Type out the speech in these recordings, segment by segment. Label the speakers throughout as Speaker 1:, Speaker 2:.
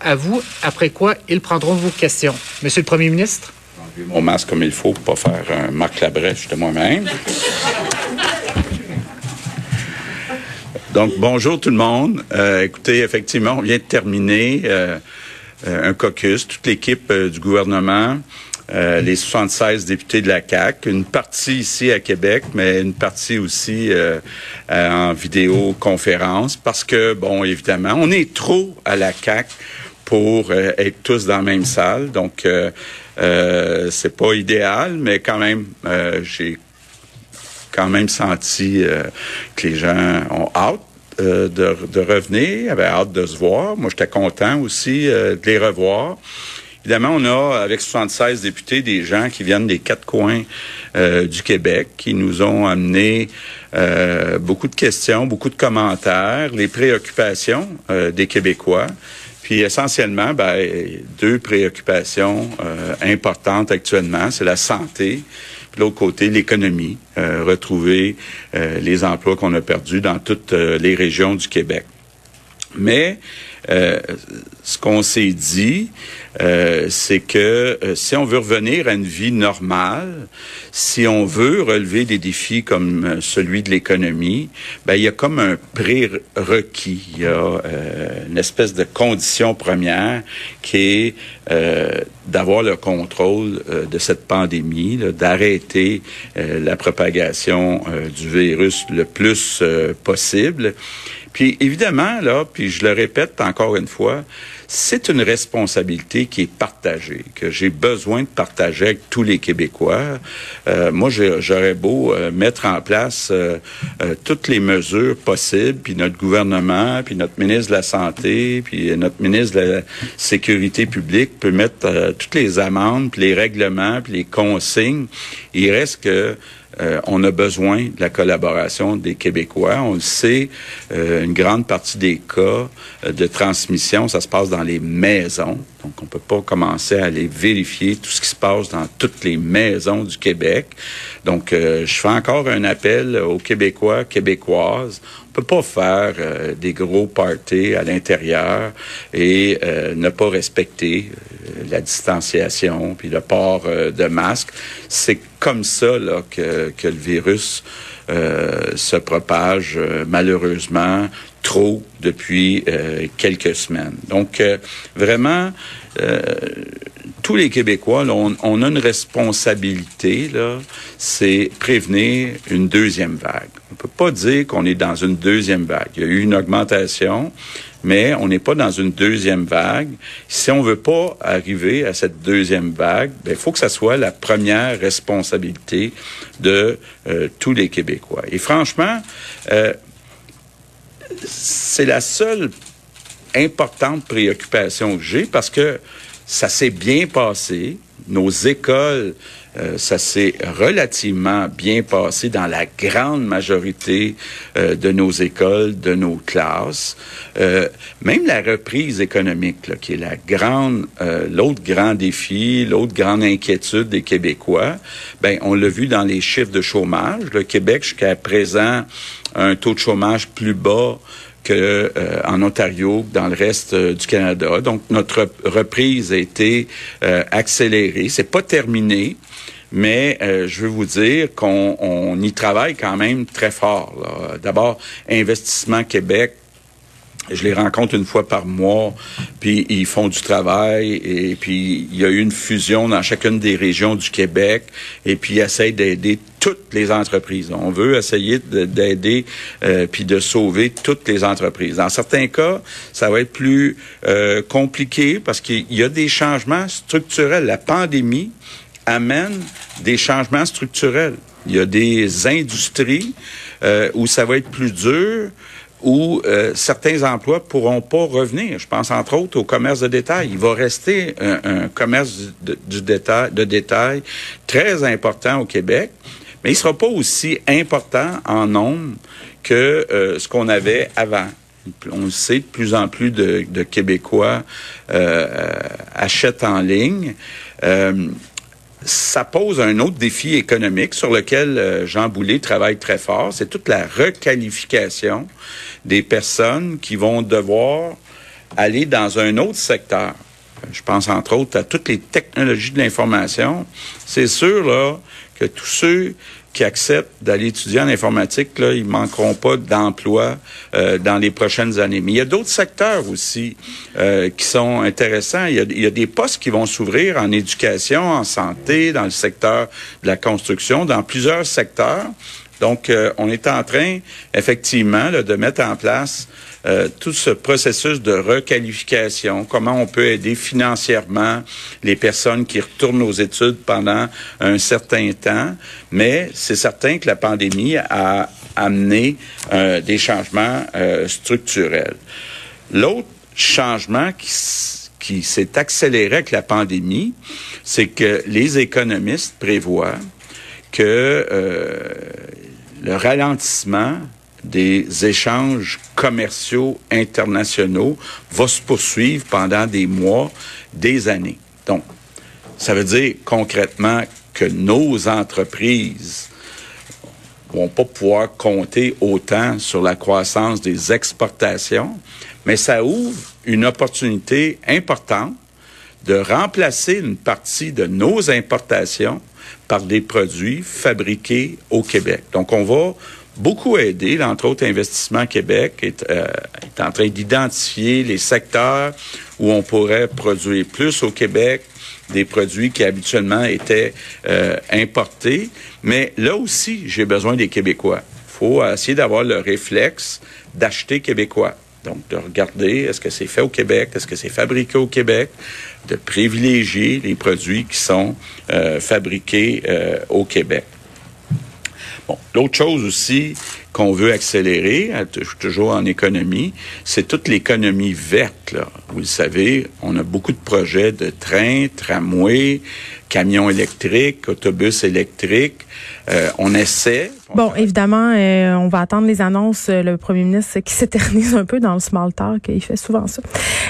Speaker 1: À vous, après quoi ils prendront vos questions. Monsieur le Premier ministre?
Speaker 2: mon masque comme il faut pour pas faire un Marc Labrèche de moi-même. Donc, bonjour tout le monde. Euh, écoutez, effectivement, on vient de terminer euh, euh, un caucus, toute l'équipe du gouvernement, les 76 députés de la CAC, une partie ici à Québec, mais une partie aussi en vidéoconférence, parce que, bon, évidemment, on est trop à la CAC pour être tous dans la même salle. Donc, euh, c'est pas idéal, mais quand même, j'ai quand même senti euh, que les gens ont hâte euh, de, de, revenir, avaient hâte de se voir. Moi, j'étais content aussi euh, de les revoir. Évidemment, on a, avec 76 députés, des gens qui viennent des quatre coins du Québec, qui nous ont amené beaucoup de questions, beaucoup de commentaires, les préoccupations des Québécois. Puis essentiellement, ben, deux préoccupations importantes actuellement, c'est la santé de l'autre côté, l'économie, euh, retrouver euh, les emplois qu'on a perdus dans toutes euh, les régions du Québec. Mais ce qu'on s'est dit, c'est que si on veut revenir à une vie normale, si on veut relever des défis comme celui de l'économie, ben il y a comme un prérequis, il y a une espèce de condition première qui est d'avoir le contrôle euh, de cette pandémie, d'arrêter euh, la propagation euh, du virus le plus possible. Puis évidemment, là, puis je le répète encore une fois, c'est une responsabilité qui est partagée, que j'ai besoin de partager avec tous les Québécois. Euh, moi, j'aurais beau euh, mettre en place euh, toutes les mesures possibles, puis notre gouvernement, puis notre ministre de la Santé, puis notre ministre de la Sécurité publique peut mettre toutes les amendes, puis les règlements, puis les consignes. Il reste que euh, on a besoin de la collaboration des Québécois. On le sait, euh, une grande partie des cas euh, de transmission, ça se passe dans les maisons. Donc, on peut pas commencer à aller vérifier tout ce qui se passe dans toutes les maisons du Québec. Donc, je fais encore un appel aux Québécois, Québécoises peut pas faire euh, des gros parties à l'intérieur et euh, ne pas respecter euh, la distanciation puis le port de masque. C'est comme ça là, que, que le virus se propage malheureusement trop depuis quelques semaines. Donc vraiment tous les Québécois, on, on, a une responsabilité, là, c'est prévenir une deuxième vague. On peut pas dire qu'on est dans une deuxième vague. Il y a eu une augmentation, mais on n'est pas dans une deuxième vague. Si on veut pas arriver à cette deuxième vague, il ben, faut que ça soit la première responsabilité de euh, tous les Québécois. Et franchement, euh, c'est la seule importante préoccupation que j'ai parce que ça s'est bien passé. Nos écoles, euh, ça s'est relativement bien passé dans la grande majorité euh, de nos écoles, de nos classes. Euh, même la reprise économique, là, qui est la grande, l'autre grand défi, l'autre grande inquiétude des Québécois, ben on l'a vu dans les chiffres de chômage. Le Québec jusqu'à présent un taux de chômage plus bas euh, en Ontario, dans le reste euh, du Canada. Donc notre reprise a été euh, accélérée. C'est pas terminé, mais je veux vous dire qu'on on y travaille quand même très fort. D'abord, Investissement Québec je les rencontre une fois par mois, puis ils font du travail, et puis il y a eu une fusion dans chacune des régions du Québec, et puis ils essayent d'aider toutes les entreprises. On veut essayer d'aider euh, puis de sauver toutes les entreprises. Dans certains cas, ça va être plus euh, compliqué parce qu'il y a des changements structurels. La pandémie amène des changements structurels. Il y a des industries euh, où ça va être plus dur où euh, certains emplois pourront pas revenir. Je pense entre autres au commerce de détail. Il va rester un, commerce de, du détail, de détail très important au Québec, mais il sera pas aussi important en nombre que euh, ce qu'on avait avant. On le sait, de plus en plus de, de Québécois euh, achètent en ligne. Euh, ça pose un autre défi économique sur lequel euh, Jean Boulet travaille très fort. C'est toute la requalification des personnes qui vont devoir aller dans un autre secteur. Je pense entre autres à toutes les technologies de l'information. C'est sûr là que tous ceux qui acceptent d'aller étudier en informatique, là, ils manqueront pas d'emploi euh, dans les prochaines années. Mais il y a d'autres secteurs aussi euh, qui sont intéressants. Il y, a, il y, a, des postes qui vont s'ouvrir en éducation, en santé, dans le secteur de la construction, dans plusieurs secteurs. Donc, euh, on est en train, effectivement, de mettre en place euh, tout ce processus de requalification, comment on peut aider financièrement les personnes qui retournent aux études pendant un certain temps. Mais c'est certain que la pandémie a amené euh, des changements structurels. L'autre changement qui qui s'est accéléré avec la pandémie, c'est que les économistes prévoient que euh, le ralentissement des échanges commerciaux internationaux va se poursuivre pendant des mois, des années. Donc, ça veut dire concrètement que nos entreprises vont pas pouvoir compter autant sur la croissance des exportations, mais ça ouvre une opportunité importante de remplacer une partie de nos importations par des produits fabriqués au Québec. Donc, on va beaucoup aider, entre autres Investissement Québec est, euh, est en train d'identifier les secteurs où on pourrait produire plus au Québec, des produits qui habituellement étaient euh, importés. Mais là aussi, j'ai besoin des Québécois. Il faut essayer d'avoir le réflexe d'acheter québécois. Donc, de regarder est-ce que c'est fait au Québec, est-ce que c'est fabriqué au Québec, de privilégier les produits qui sont euh, fabriqués euh, au Québec. Bon, l'autre chose aussi qu'on veut accélérer, toujours en économie, c'est toute l'économie verte. Là. Vous le savez, on a beaucoup de projets de trains, tramways, camions électriques, autobus électriques. Euh, on essaie.
Speaker 3: Bon, évidemment, euh, on va attendre les annonces. Euh, le premier ministre qui s'éternise un peu dans le small talk, il fait souvent ça.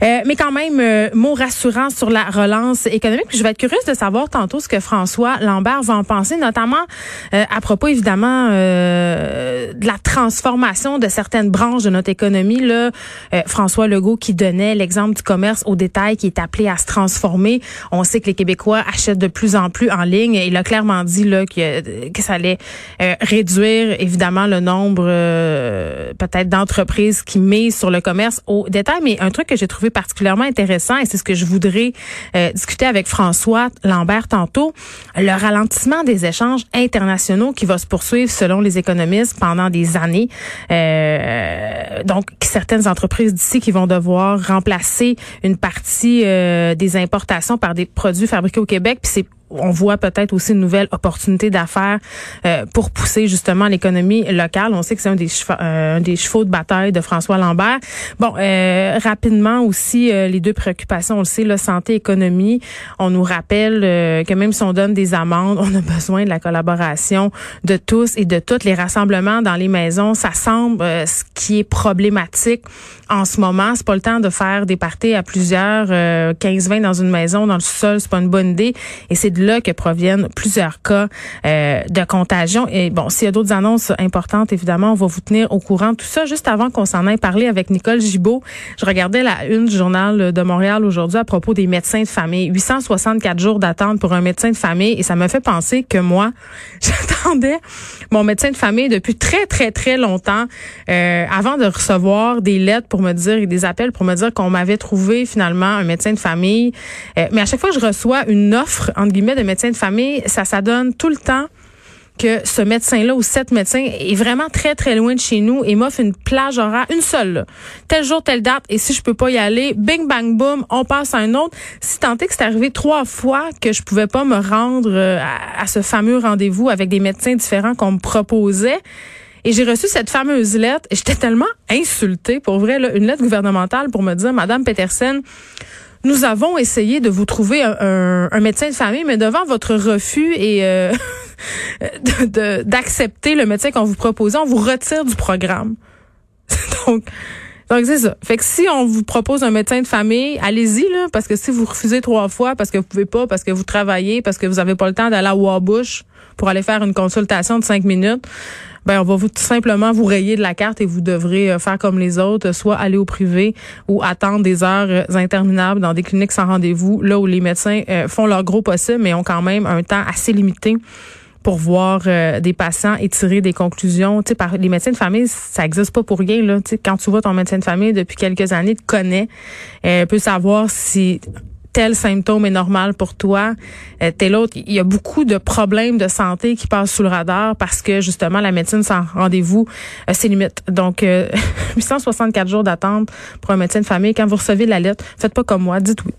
Speaker 3: mais quand même, mot rassurant sur la relance économique. je vais être curieuse de savoir tantôt ce que François Lambert va en penser, notamment à propos évidemment de la transformation de certaines branches de notre économie. Là, François Legault qui donnait l'exemple du commerce au détail qui est appelé à se transformer. On sait que les Québécois achètent de plus en plus en ligne. Il a clairement dit là que, que ça allait euh, réduire évidemment le nombre euh, peut-être d'entreprises qui misent sur le commerce au détail. Mais un truc que j'ai trouvé particulièrement intéressant et c'est ce que je voudrais euh, discuter avec François Lambert tantôt, le ralentissement des échanges internationaux qui va se poursuivre selon les économistes pendant des années. donc certaines entreprises d'ici qui vont devoir remplacer une partie des importations par des produits fabriqués au Québec. Puis c'est on voit peut-être aussi une nouvelle opportunité d'affaires euh, pour pousser justement l'économie locale. On sait que c'est un des chevaux, euh, un des chevaux de bataille de François Lambert. Bon, euh, rapidement aussi les deux préoccupations, on le sait, la santé, économie. On nous rappelle que même si on donne des amendes, on a besoin de la collaboration de tous et de toutes. Les rassemblements dans les maisons, ça semble ce qui est problématique en ce moment. C'est pas le temps de faire des parties à plusieurs, 15-20 dans une maison, dans le sol, c'est pas une bonne idée. Et c'est là que proviennent plusieurs cas euh, de contagion. Et bon, s'il y a d'autres annonces importantes, évidemment, on va vous tenir au courant. Tout ça, juste avant qu'on s'en aille parler avec Nicole Gibault, je regardais la une du journal de Montréal aujourd'hui à propos des médecins de famille. 864 jours d'attente pour un médecin de famille. Et ça me fait penser que moi, j'attendais mon médecin de famille depuis très, très, très longtemps euh, avant de recevoir des lettres pour me dire et des appels pour me dire qu'on m'avait trouvé finalement un médecin de famille. Euh, mais à chaque fois je reçois une offre, entre guillemets, de médecin de famille, ça, ça donne tout le temps que ce médecin-là ou cet médecin est vraiment très, très loin de chez nous et m'offre une plage horaire, une seule, tel jour, telle date, et si je peux pas y aller, bing, bang, boom, on passe à un autre. Si tant est que c'est arrivé trois fois que je pouvais pas me rendre euh, à, ce fameux rendez-vous avec des médecins différents qu'on me proposait, Et j'ai reçu cette fameuse lettre et j'étais tellement insultée, pour vrai, une lettre gouvernementale pour me dire, Madame Petersen, nous avons essayé de vous trouver un, un, médecin de famille, mais devant votre refus et euh, d'accepter le médecin qu'on vous propose, on vous retire du programme. donc, donc c'est ça. Fait que si on vous propose un médecin de famille, allez-y là, parce que si vous refusez trois fois parce que vous pouvez pas, parce que vous travaillez, parce que vous avez pas le temps d'aller à Wabush pour aller faire une consultation de cinq minutes, ben on va vous tout simplement vous rayer de la carte et vous devrez euh, faire comme les autres, soit aller au privé ou attendre des heures euh, interminables dans des cliniques sans rendez-vous, là où les médecins euh, font leur gros possible, mais ont quand même un temps assez limité pour voir des patients et tirer des conclusions. Tu sais, par les médecins de famille, ça existe pas pour rien là. Tu sais, quand tu vois ton médecin de famille depuis quelques années, te connaît, euh, peut savoir si tel symptôme est normal pour toi, euh, tel autre. Il y a beaucoup de problèmes de santé qui passent sous le radar parce que justement la médecine sans rendez-vous, euh, c'est limite. Donc euh, 864 jours d'attente pour un médecin de famille. Quand vous recevez la lettre, faites pas comme moi, dites oui.